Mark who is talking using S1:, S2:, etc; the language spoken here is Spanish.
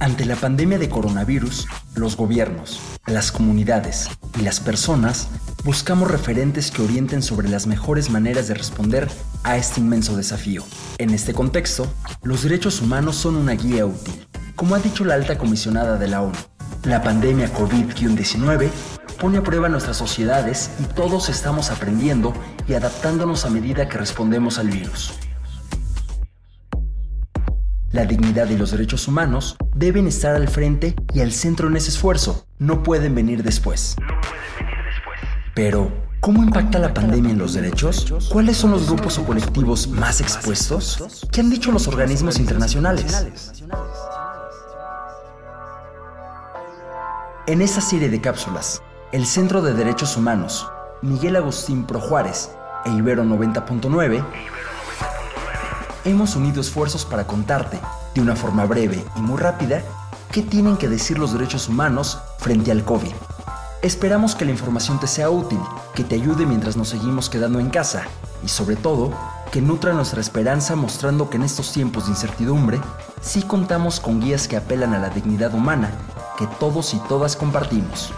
S1: Ante la pandemia de coronavirus, los gobiernos, las comunidades y las personas buscamos referentes que orienten sobre las mejores maneras de responder a este inmenso desafío. En este contexto, los derechos humanos son una guía útil. Como ha dicho la alta comisionada de la ONU, la pandemia COVID-19 pone a prueba nuestras sociedades y todos estamos aprendiendo y adaptándonos a medida que respondemos al virus. La dignidad y los derechos humanos deben estar al frente y al centro en ese esfuerzo, no pueden venir después. Pero, ¿cómo impacta la pandemia en los derechos? ¿Cuáles son los grupos o colectivos más expuestos? ¿Qué han dicho los organismos internacionales? En esta serie de cápsulas, el Centro de Derechos Humanos, Miguel Agustín Pro Juárez e Ibero 90.9 hemos unido esfuerzos para contarte, de una forma breve y muy rápida, qué tienen que decir los derechos humanos frente al COVID. Esperamos que la información te sea útil, que te ayude mientras nos seguimos quedando en casa y sobre todo, que nutra nuestra esperanza mostrando que en estos tiempos de incertidumbre sí contamos con guías que apelan a la dignidad humana que todos y todas compartimos.